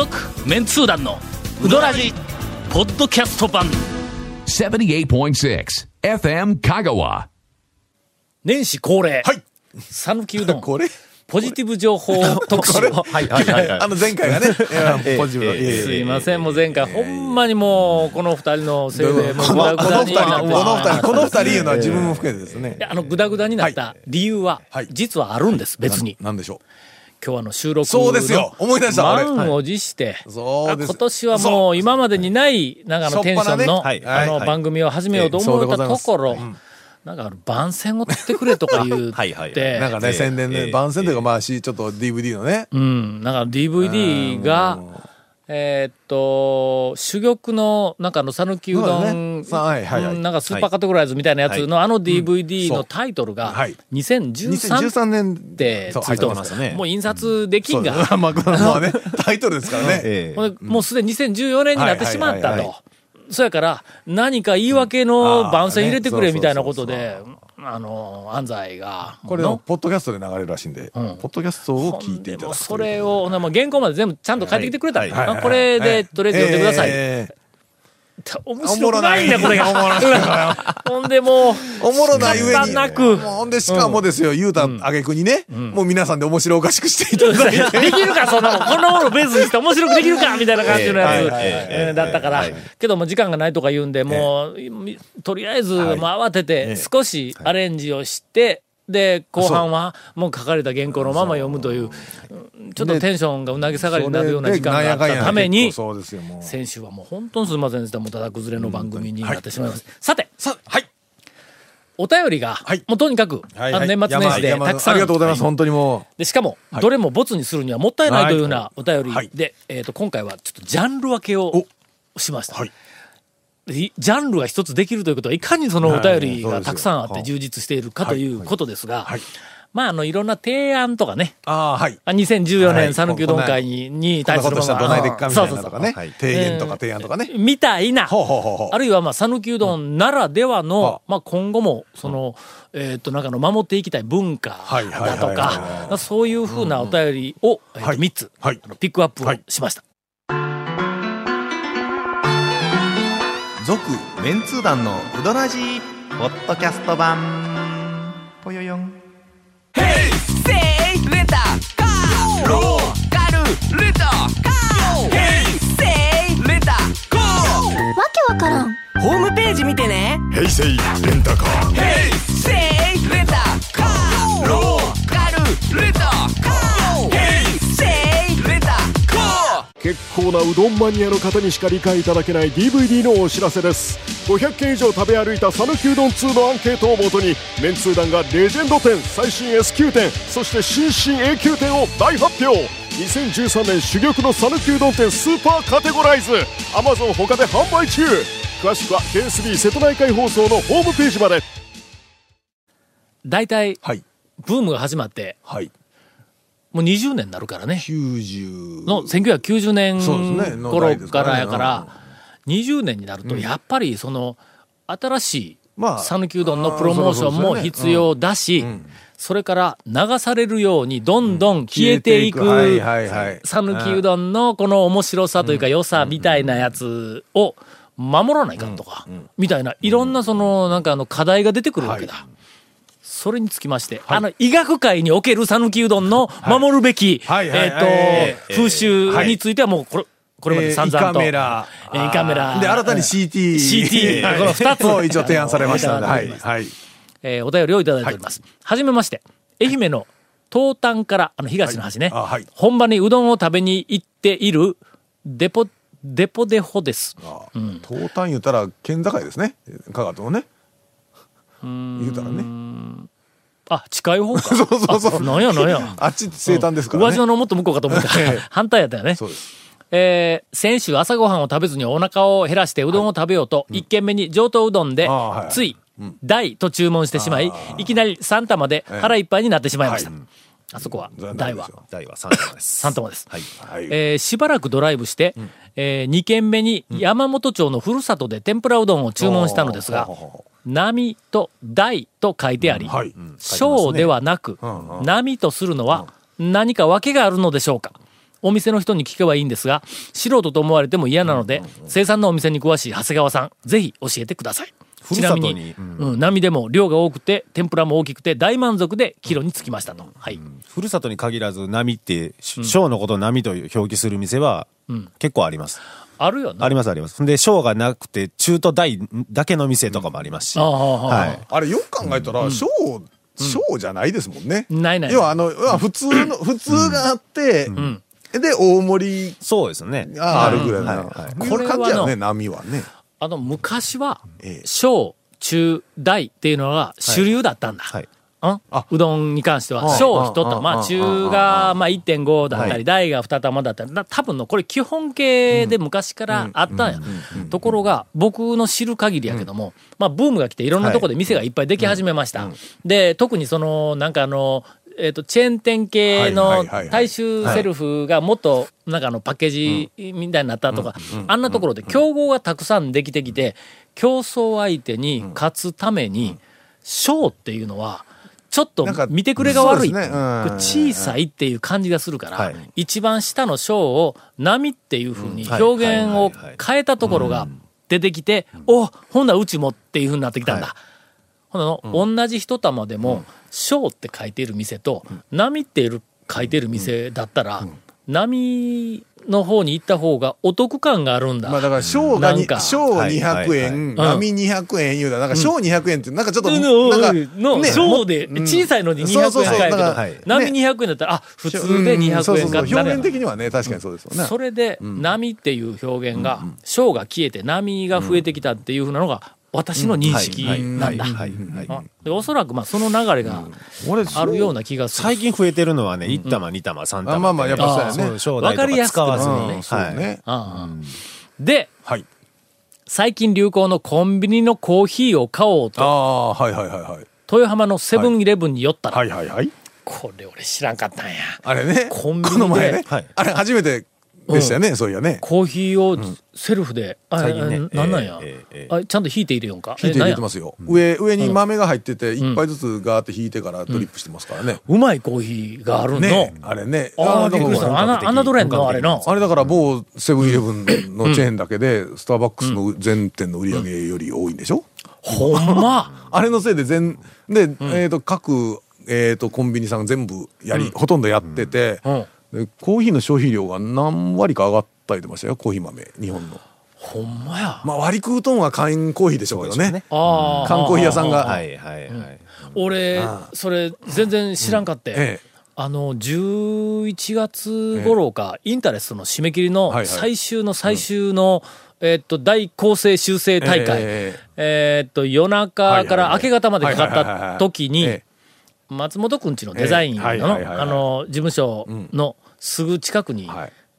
続メンツー団のウドラジポッドキャスト版。78.6 FM Kagawa. 年始恒例。はい。讃岐うどん。これポジティブ情報 特集。はいはいはいはい。あの前回がね、ポジティブすいません、もう前回、ほんまにもう、この二人のせいで、もうこのグダグダにこの二人、こなっての二人、この二人いうのは自分も含めてですね。あの、グダグダになった理由ははい、実はあるんです、別に。なんでしょ今日あの収録のそうですよ。思い出した俺満を持して、そうです。あ今年はもそう。う今までにない、なんかあのテンションの、あのはい。番組を始めようと思ったところなんか番宣を取ってくれとか言う はい。はい。てう。なんかね、ええ宣伝で、ええ番宣というか、まあ、し、ちょっと DVD のね。うん、なんか DVD が、えーっと、珠玉の、なんかあの、讃岐うどん、はいはいなんかスーパーカテゴライズみたいなやつの、あの DVD のタイトルがはい、2013 2013年ってついてますすね。もう印刷できんが。まあ、まあね、タイトルですからね。え えほんでもうすでに2014年になってしまったはいはいはいと。そやから、何か言い訳の番宣入れてくれうんみたいなことあで、あの、安西が。これの、ポッドキャストで流れるらしいんで、ポん。ッドキャストを聞いていただく。それを、原稿まで全部ちゃんと書いてきてくれた、これで、とりあえず読んでください。ええ面白くないんだ、これが。ほんでもう、おもろない上に。なく。ほんで、しかもですよ、言うたあげくにね、もう皆さんで面白おかしくしていただいて。できるか、そんなもん。こんなものをベースにして面白くできるかみたいな感じのやつ、だったから。はい。けども、時間がないとか言うんで、もう、みとりあえず、もう慌てて、少しアレンジをして、で、後半は、もう書かれた原稿のまま読むという、う。んちょっとテンションがうなぎ下がりになるような時間があったために。先週はもう本当にすみませんでした。もうただ崩れの番組になってしまいました。さて、さ、はい。お便りが、はい。もうとにかく、はい。あの年末年始で山たくさん。ありがとうございます、本当にもで、しかも、はい。どれもボツにするにはもったいないというようなお便りで、はい。えっ、と、今回はちょっとジャンル分けをしました。ジャンルが一つできるということは、いかにそのお便りがはいたくさんあって充実しているかということですが、はい。まあ、あの、いろんな提案とかね、う。ああ、はい。あ2014はい。年讃岐うどん会に,、に対するこんなことしたらどないでっかみたいなのとかね。提言とか提案とかね。みたいな、あるいは、まあ、讃岐うどんならではのは、まあ、今後も、その、えっと、なんかの、守っていきたい文化だとか、そういうふうなお便りを、えっと、はい。3つ、ピックアップをしました。続、メンツー団のうどらじポッドキャスト版。ぽよよん。わけわからん。ホームページ見てね。平成レンー結構なうどんマニアの方にしか理解いただけない DVD のお知らせです。500件以上食べ歩いた讃岐うどん2のアンケートをもとにメンツー団がレジェンド店最新 S 級店そして新進 A 級店を大発表。2013年珠玉の讃岐うどん店スーパーカテゴライズ。Amazon 他で販売中。詳しくは KSB 瀬戸内海放送のホームページまで。大体、はい。ブームが始まって、はい。もう20年になるからね。90の1990年頃かからやから、20年になると、やっぱりその、新しいまあ讃岐うどんのプロモーションも必要だし、それから流されるようにどんどん消えていく。讃岐うどんのこの面白さというか良さみたいなやつを守らないかんとか、みたいな、いろんなその、なんかあの課題が出てくるわけだ。それにつきまして、あの、医学界における讃岐うどんの守るべき、えっと、風習についてはもう、これ、これまで散々と。えー胃カメラえー胃カメラ。で、新たに CT。CT はいこの二つ一応提案されましたので。はい。はいはい。えーお便りをいただいております。はじめまして。愛媛の東端から、あの、東の端ね。本場にうどんを食べに行っている、デポ、デポデホです。東端言ったら県境ですね。香川とのね。言うたらね。あ、近い方か。そうそうそうあなんやなんや。あっち西端ですからね。宇和島のもっと向こうかと思ったええ。反対やったよね。そうです。えー先週朝ごはんを食べずにお腹を減らしてうどんを食べようと、一軒目に上等うどんでつい、大と注文してしまい、いきなり3玉で腹いっぱいになってしまいました。あそこは、大は大は3玉です。3玉です。はい。はい。えーしばらくドライブして、え2軒目に山本町のふるさとで天ぷらうどんを注文したのですが波と大と書いてありはい、小ではなく、波とするのは何か訳があるのでしょうか。お店の人に聞けばいいんですが、素人と思われても嫌なので、生産のお店に詳しい長谷川さん、ぜひ教えてください。ちなみにに、うん、波でも量が多くて、天ぷらも大きくて大満足でキロにつきましたと。はい。ふるさとに限らず波って小のことを波と表記する店は結構あります、あるよな。ありますあります。で小がなくて中と大だけの店とかもありますし、ああああはい。あれよく考えたら小小じゃないですもんね。ないない。要はあの要は普通の普通があってで大盛りそうですね。があるぐらいなはいはい。こういう感じやこれはね波はね。あの、昔はええ、小、中、大っていうのが主流だったんだ。はいうどんに関しては、あ小一玉、ああまあ中がまあ1.5だったり、はい。大が2玉だったり、な多分のこれ基本形で昔からあったんや。ところが、僕の知る限りやけども、まあブームが来ていろんなとこで店がいっぱいでき始めました。で、特にその、なんかあの、えっとチェーン店系はいの大衆セルフがもっとなんかあのパッケージみたいになったとか、あんなところで競合がたくさんできてきて、競争相手に勝つために、小っていうのは、ちょっと見てくれが悪い。ね。うん。小さいっていう感じがするから、はい。一番下の小を波っていうふうにはい表現を変えたところが出てきて、おほん。ならうちもっていうふうになってきたんだ。はい。ほんなの、同じ一玉でも、小って書いている店と、波っている書いている店だったら、波の方に行った方がお得感があるんだ。まあだから小がになんか。小はい200円はい。波200円言うたらなん。か小200円ってなんかちょっとのなんかのね。小で、うん。小さいのに200円そうそうそう。高いけど波ね200円だったら、あ、普通で200円かそうそうそう。ってなるやん表現的にはね確かにそうですよね。それで、波っていう表現が、小が消えて波が増えてきたっていうふうなのが、私の認識なんだ。はいはいはい。あでおそらく、まあ、その流れが俺あるような気がする。最近増えてるのはね1玉2玉3玉。あまあまあやっぱそうやね。わかりやすくわずなるね。に。うんそうはい。ねあ。あで、はい。最近流行のコンビニのコーヒーを買おうあと、あはいはいはいはい。豊浜のセブンイレブンに寄ったら、はいはいはい。これ俺知らんかったんや。あれね。コンビニで。この前ね。はい。あれ初めてでしたよねそういやね。コーヒーをセルフで、あ最近ね。あなんなんや、あちゃんと引いて入れよんか？引いて入れてますすよ上上に豆が入ってて一杯ずつガーって引いてからドリップしてますからね。うまいコーヒーがあるの？ねあれね。ああ、びっくりした。あんな、あんなどれんのあれの。あれだから某セブンイレブンのチェーンだけでスターバックスの全店の売り上げより多いんでしょ？ほんま？あれのせいで全で、えっ、と各、えー、とコンビニさん全部やり、ほとんどやってて、うんでコーヒーの消費量が何割か上がったりとましたよコーヒー豆日本の。ほんまや。まあ割り食うとんは缶コーヒーでしょうけどね。ああ。缶コーヒー屋さんが、はいはいはい。俺、それ、全然知らんかって。ええ。あの、11月頃か、インタレストの締め切りの最終の最終の、えっと、大構成修正大会。ええっと、夜中から明け方までかかった時に、え松本くんちのデザインの、事務所のすぐ近くに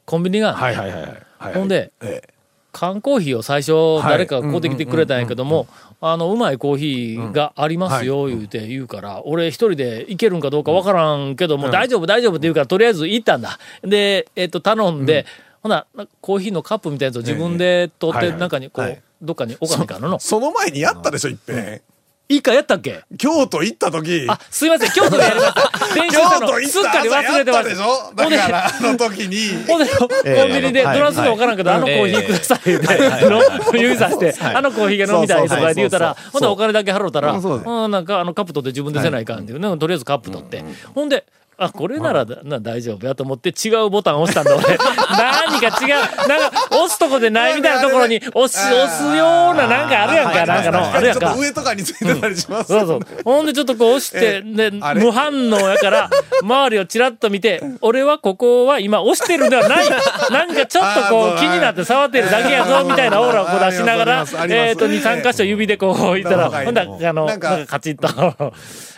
コンビニがあってはいはいはい。はいはい。ほんでええ。缶コーヒーを最初誰かが買うてきてくれたんやけども、あの、うまいコーヒーがありますよ、言うて言うから、俺一人で行けるんかどうかわからんけども、大丈夫大丈夫って言うから、とりあえず行ったんだ。で、えっと、頼んで、ほな、コーヒーのカップみたいなやつを自分で取って、中にこう、はいどっかに置かないかの？その前にやったでしょいっぺんいいかやったっけ？京都行った時。あ、すいません、京都でやりました。たの都行っすったかり忘れてま朝やったでしょ？す。だからあの時に。ほんで、コンビニで、はい。どらすのわからんけど、あのコーヒーくださいって、の 指さして、あのコーヒーが飲みたいとかって言うたら、ほんでお金だけ払うたら、う。んなんかあのカップ取って自分でせないかんっていうね、とりあえずカップ取って。ほんで、あ、これならだな大丈夫やと思って違うボタン押したんだ俺。何か違う、なんか押すとこでないみたいなところに押す、押すようななんかあるやんか、なんかの、あるやんか。ちょっと。上とかについてたりしますそうそう。ほんでちょっとこう押して、で、無反応やから、周りをチラッと見て、俺はここは今押してるんではない。なんかちょっとこう気になって触ってるだけやぞ、みたいなオーラをこう出しながらえっと、2、3箇所指でこう置いたら、はいほんだらあの、なんかカチッと、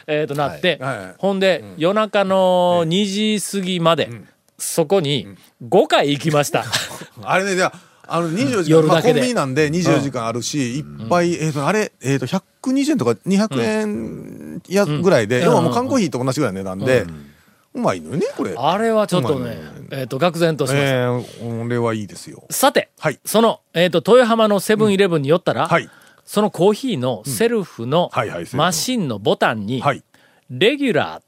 えっとなってほんで、夜中の2時過ぎまで、そこに5回行きました。あれね、じゃあ、あの、24時間、まあ、コンビニなんで24時間あるし、いっぱい、えっと、あれ、えっと、120円とか200円やぐらいで、要はもう缶コーヒーと同じぐらいの値段で、うまいのよね、これ。あれはちょっとねえっと、愕然としました。えー、これはいいですよ。さて、はい。その、えっ、と、豊浜のセブンイレブンに寄ったら、はい。そのコーヒーのセルフのマシンのボタンに、はい。レギュラ。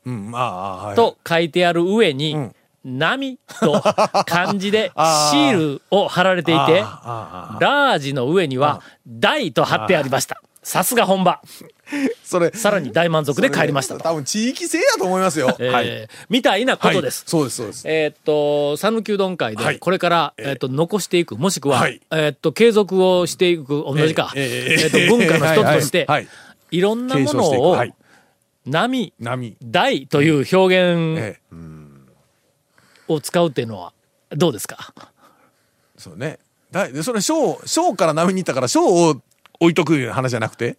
ーと書いてある上に、うん。波と漢字で シールを貼られていて、ラージの上には大と貼ってありました。さすが本場。それさらに大満足で帰りましたと。多分地域性やと思いますよ。えーはい。みたいなことです。はいそうですそうです。えーっと、讃岐うどん会で、はいこれから、えーっと、残していく、もしくは、はいえーっと、継続をしていく、同じか、えええーっと、文化の一つとして、はいはいいろんなものをはい、波、波。大という表現ええ。を使うっていうのは、どうですか？そうね。だでそれ小小から波に行ったから小を置いとくいう話じゃなくて？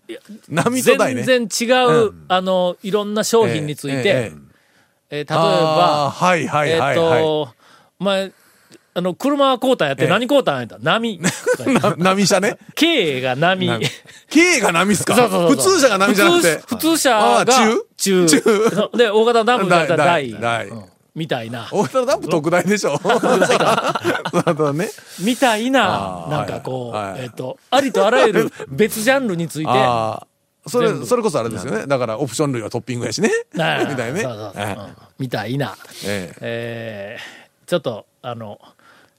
波ね。全然違う、あの、いろんな商品について、えええええー例えあばー、はいはいえーっはいはい。と、前、あの、車は交代やって、ええ何交代やった？波。な波車ね？K が波。波 K が波っすか？普通車が波じゃなくて。普通普通車あがー中？中 で、大型ダンプだったら大。大大うんみたいな。大型ダンプ特大でしょ。ね。みたいななんかこう、はいはいえっと、ありとあらゆる別ジャンルについて。それそれこそあれですよね。だからオプション類はトッピングやしね。みたいなね。そうそうそうえうんみたいな、えええーちょっと、あの、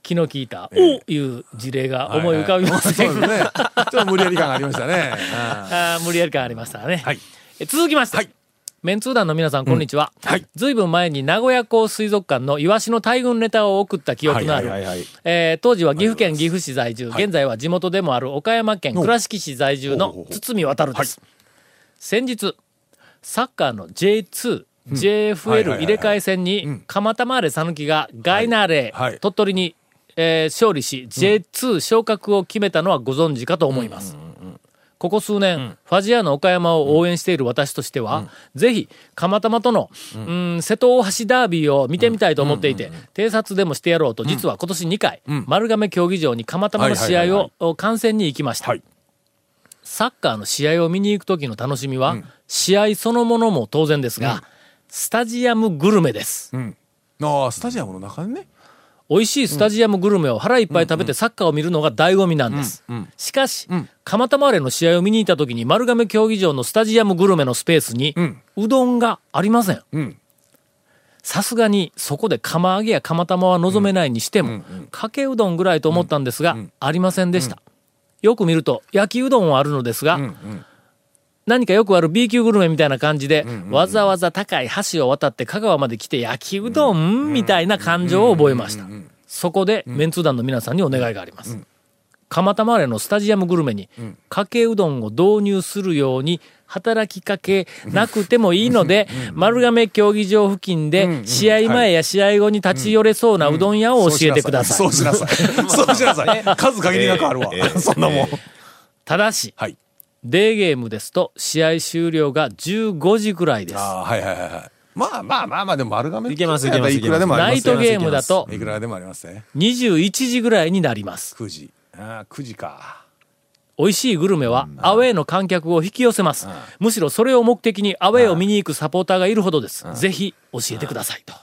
気の利いた、ええおいう事例が思い浮かびませんが、そうですね。ちょっと無理やり感がありましたね。あ無理やり感ありましたね。はいえ続きまして、はいメンツー団の皆さん、こんにちは。はい。ずいぶん前に名古屋港水族館のイワシの大群ネタを送った記憶のある、はいはいはいはい。えー当時は岐阜県岐阜市在住、現在は地元でもある岡山県倉敷市在住の堤渡です。先日、サッカーの J2、JFL はいはいはい入れ替え戦に、蒲田マーレ讃岐がガイナーレ、はい。はい。鳥取に、えー勝利し、J2 昇格を決めたのはご存知かと思います。ここ数年、ファジアの岡山を応援している私としては、ぜひ、釜玉との、うん、瀬戸大橋ダービーを見てみたいと思っていて、偵察でもしてやろうと、実は今年2回、丸亀競技場に釜玉の試合をお観戦に行きました。はい。サッカーの試合を見に行く時の楽しみは、試合そのものも当然ですが、スタジアムグルメです。ああ、スタジアムの中にね。美味しいスタジアムグルメを腹いっぱい食べてサッカーを見るのが醍醐味なんです。しかし、蒲田マーレの試合を見に行った時に丸亀競技場のスタジアムグルメのスペースに、うどんがありません。ん。さすがにそこで釜揚げや釜玉は望めないにしても、かけうどんぐらいと思ったんですが、ありませんでした。よく見ると焼きうどんはあるのですが、何かよくある B 級グルメみたいな感じで、わざわざ高い橋を渡って香川まで来て焼きうどんみたいな感情を覚えました。そこで、メンツー団の皆さんにお願いがあります。蒲田マーレのスタジアムグルメに、かけうどんを導入するように、働きかけなくてもいいので、丸亀競技場付近で、試合前や試合後に立ち寄れそうなうどん屋を教えてください。そうしなさい。そうしなさい。数限りなくあるわ。そんなもん。ただし、はい。デーゲームですと、試合終了が15時くらいです。はいはいはい。まあまあまあまあ、でも丸亀いけますいけますいくらでもありますよナイトゲームだといくらでもありますね。21時ぐらいになります。9時。ああ、9時か。美味しいグルメはアウェーの観客を引き寄せます。むしろそれを目的にアウェーを見に行くサポーターがいるほどです。ぜひ教えてくださいと。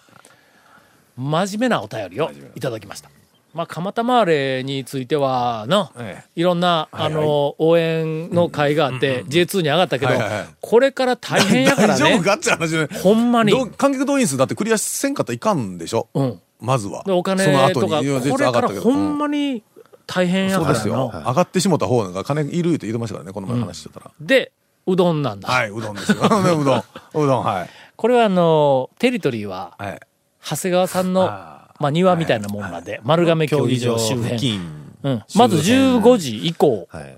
真面目なお便りをいただきました。まあ、蒲田マーレについてはの、えいろんな、はいあの、応援の会があって、J2 に上がったけどはいはいはい、これから大変やからね 大丈夫。かって話ね。ほんまに。観客動員数だってクリアせんかったらいかんでしょ？うん。まずは。でお金とか、これからほんままに大変やそうからの。ですよ。上がってしもた方が金いるって言ってましたからね、この前話してたら。で、うどんなんだ。はい、うどんですよ。うどん。うどん、はい。これはあの、テリトリーは、はい。長谷川さんの、まあ庭みたいなもんなんで、丸亀競技場周辺。うん。まず15時以降。はい。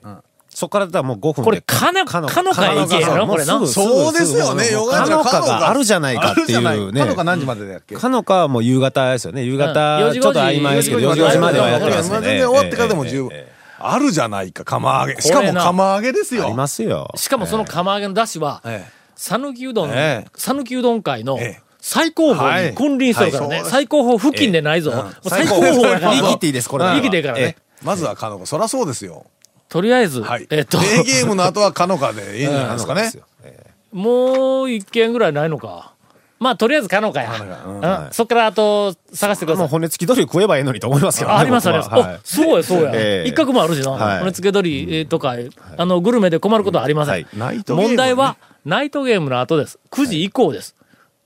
そこからだったらもう5分で。これかなかのか行けやろ？これなそうですよねすぐよかのかがあるじゃないかっていうね。かのか何時までだっけ？かのかはもう夕方ですよね。夕うん方、4時ちょっと曖昧ですけど、4時5時まではやってますよね。全然終わってからでも十分あるじゃないか、釜揚げ。しかも釜揚げですよ。えありますよ。しかもその釜揚げの出汁は、え讃岐うどん、ええ讃岐うどん会のええ最高峰に君臨してるからね。はい最高峰付近でないぞ。もう最高峰やから。言い切っていいです、これは。言い切っていいからねええまずはかのか。そりゃそうですよ。とりあえず、はい。えっと、デーゲームの後はかのかでいいんじゃないえですかねそう。ですよええもう一軒ぐらいないのか。まあ、とりあえず可能かや。うんそっからあと探してください。もう骨付き鳥食えばいいのにと思いますけどね。あありますあります。僕ははいお、そうやそうや。ええ一角もあるしな。はい骨付け鳥えーとか、あの、グルメで困ることはありません。問題は、ナイトゲームの後です。9時以降です。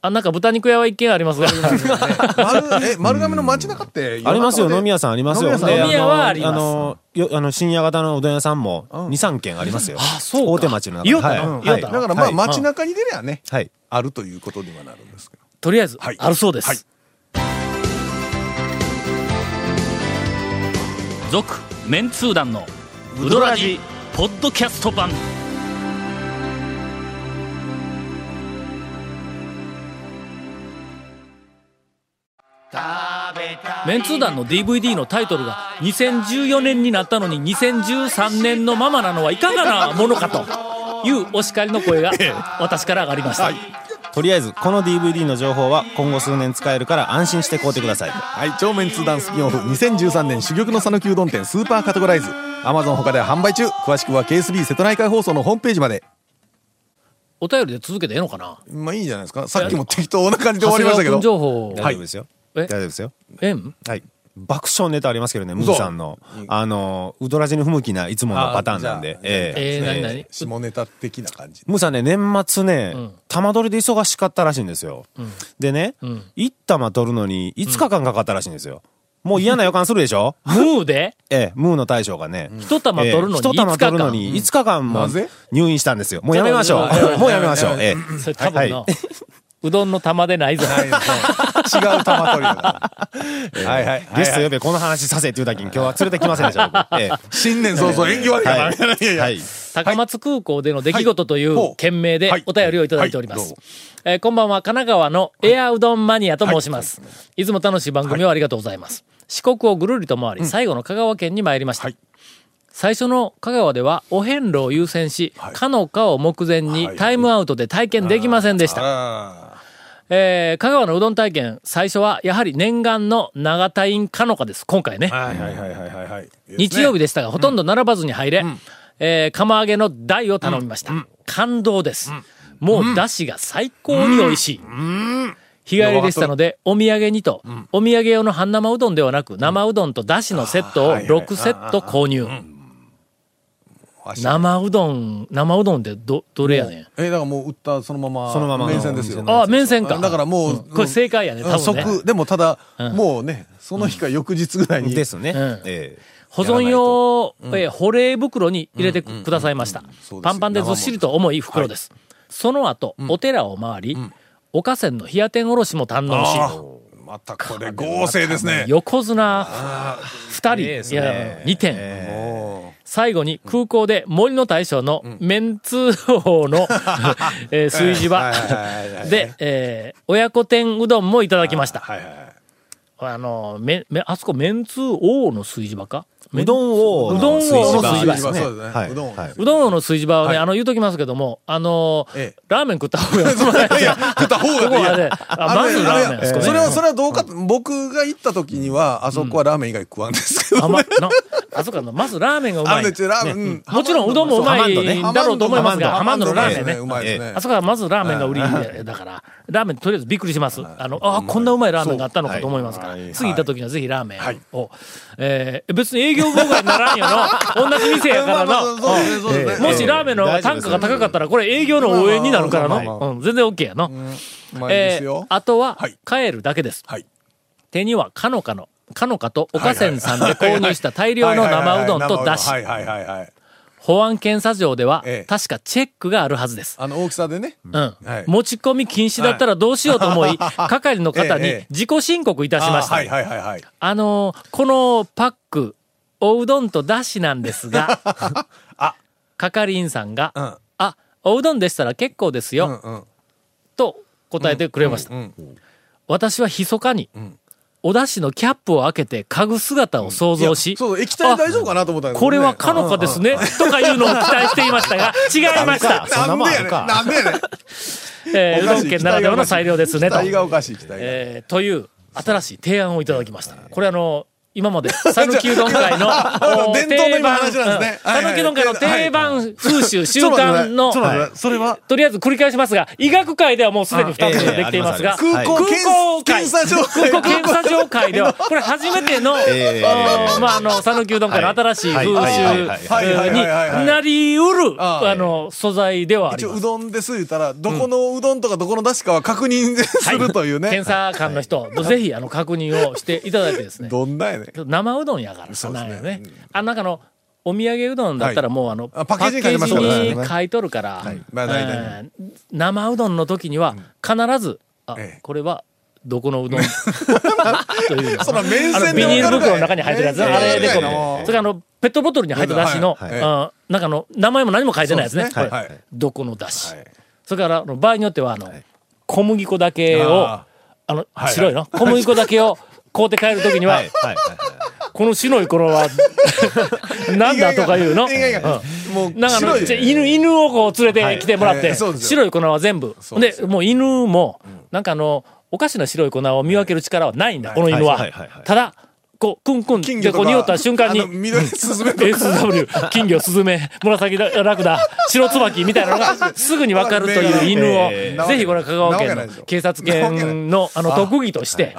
あ、なんか豚肉屋は一軒ありますが。丸え丸亀の街中ってありますよ、飲み屋屋さんありますよ。飲み屋はあります。あの、よあの深夜型のうどん屋さんも2、3軒ありますよ。あそうか。大手町の中言おうかなはい。だからまあはい。街中に出りゃねはい。あるということにはなるんですけど。とりあえず、はい。あるそうです。はい。続、メンツー団のウドラジポッドキャスト版。メンツー団の DVD のタイトルが2014年になったのに2013年のままなのはいかがなものかというお叱りの声が私から上がりました。とりあえず、この DVD の情報は今後数年使えるから安心して買うてください。はい。超メンツーダンスピンオフ2013年珠玉の讃岐うどん店スーパーカテゴライズ。アマゾン他では販売中。詳しくは KSB 瀬戸内海放送のホームページまで。お便りで続けてええのかな？まあいいんじゃないですか。さっきも適当な感じで終わりましたけど。情報大丈夫ですよ。え大丈夫ですよ。ええんはい。爆笑ネタありますけどね、ムーさんの。あの、うどらじに不向きないつものパターンなんで。あえええー、なになに下ネタ的な感じムーさんね、年末ねん、玉取りで忙しかったらしいんですよ。でねん、一玉取るのに5日間かかったらしいんですよ。もう嫌な予感するでしょ？ムーで？ええ、ムーの大将がね。一玉取るのにええ一玉取るのに5日間も入院したんですよ。もうやめましょう。もうやめましょう。ええ。それ多分の、は うどんの玉でないぞ。違う玉取りだから はいはい。ゲスト呼べ、この話させって言うだけに今日は連れてきませんでした。僕ええ。新年早々縁起悪いから。はい。い。高松空港での出来事といはいう件名ではい。お便りをいただいております。えーこんばんは、神奈川のエアうどんマニアと申します。い。つも楽しい番組をありがとうございます。四国をぐるりと回り、最後の香川県に参りました。はい。最初の香川ではお遍路を優先し、はい。かのかを目前にはい。タイムアウトで体験できませんでした。あえー香川のうどん体験、最初はやはり念願の長田院かのかです。今回ね。ーはいはいはいはいはいはい日曜日でしたが、ほとんど並ばずに入れ、えー釜揚げの台を頼みました。感動です。もう、だしが最高に美味しい。日帰りでしたので、お土産にと、お土産用の半生うどんではなく、生うどんとだしのセットを6セット購入。生うどん、生うどんってど、どれやねん？えだからもう売ったそのままそのままの麺線ですよ。ああ、麺線か。だからもうこれ正解やね、多分ね。即でもただうん。もうねその日か翌日ぐらいに。ですね。保存用、えー保冷袋に入れてくださいました。パンパンでずっしりと重い袋です。その後、お寺を回り、おかせんの冷や天おろしも堪能し、またこれ合成ですね。横綱二人、いや、ね。二点。も最後に空港で森の大将のメンツ王の、えー炊事場。で、えー親子天うどんもいただきました。あの、め、め、あそこメンツ王の炊事場か？うどんを、うどんを炊事場炊事場すね。はいうどんの炊事場はね、はい。あの、言うときますけども、あのラーメン食った方が い や。食った方がいいまずラーメンですかね。それはそれはどうか僕が行った時にはあそこはラーメン以外食わんですけどあ、そこの、まずラーメンがうまい。もちろんうどんもうまいんだろうと思いますが、ハハマンドのラーメンね。あそこはまずラーメンが売りでだから、ラーメンとりあえずびっくりします。あの、あこんなうまいラーメンがあったのかと思いますから、はい。次行った時にはぜひラーメンを、えー別に営業妨害にならんよの、同じ店やからまあまあそうですねそうですねの、もしラーメンの単価が高かったら、これ営業の応援になるからまあまあまあ。の、うん全然 OK やの。うまいでえーあとははい、帰るだけです。はい。手にはかのかの、かのかと岡線さんで購入した大量の生うどんとだし保安検査場ではええ、確かチェックがあるはずです。あの大きさでね。うん。はい。持ち込み禁止だったらどうしようと思い、係の方にええ。自己申告いたしました。あはいはいはいはい。あのーこのパック、おうどんとだしなんですが、あ。係員さんが、うん。あ、おうどんでしたら結構ですよ、うんうん。と答えてくれました。うん私は密かに、おだしのキャップを開けて嗅ぐ姿を想像し、そう液体大丈夫かなと思ったね。これはかのかですね、とかいうのを期待していましたが、違いました。そんなもんでやねんなんでやねん。えーうどん県ならではの裁量ですね、と。えーという新しい提案をいただきました。これあの、今まで、讃岐うどん会の、定番、うどん会の定番風習、習慣の、それは、とりあえず繰り返しますが、医学界ではもうすでに2つできていますが、空港検査場。会。空港検査場会では、これ初めての、まあ、あの、讃岐うどん会の新しい風習になりうる、あの、素材ではあります。うどんです言ったら、どこのうどんとかどこの出しかは確認するというね。検査官の人、ぜひ、あの、確認をしていただいてですね。どんなやね。ん。生うどんやからさ、そうですね。ね。あ、なんかの、お土産うどんだったらもうあの、あパッケージに書いてますパッケからね。ージに書いとるから、生うどんの時には必ず、あええ、これは、どこのうどん？というの。そら面あの線ビニール袋の中に入ってるやつ。あれでこの、それからあの、ペットボトルに入っただしの、はあなんかあの、名前も何も書いてないやつね。どこのだし。はい。それから、あの場合によっては、あの、小麦粉だけを、ああの、白いの？小麦粉だけを買うて帰るときには、この白い頃は、なんだとか言うの？もうなんか犬、犬をこう連れてきてもらって、白い粉は全部。でで、もう犬も、なんかあの、おかしな白い粉を見分ける力はないんだ、この犬は。ただ、こう、クンクンで金魚とか。こう匂った瞬間に緑スズメとか。SW、金魚、スズメ、紫ラクダ、白椿みたいなのが すぐにわかるという犬えを、ぜひこれ香川県の警察犬のあの特技として、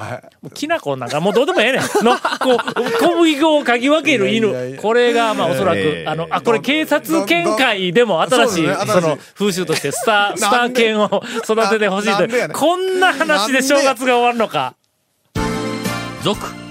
きな粉なんかもうどうでもええねん。の、こう、小麦粉を嗅ぎ分ける犬。やこれが、まあおそらくえ、ー。あの、あ、これ警察犬会でも新しい、その風習としてスター、スター犬を育ててほしいという。こんな話で正月が終わるのか。続、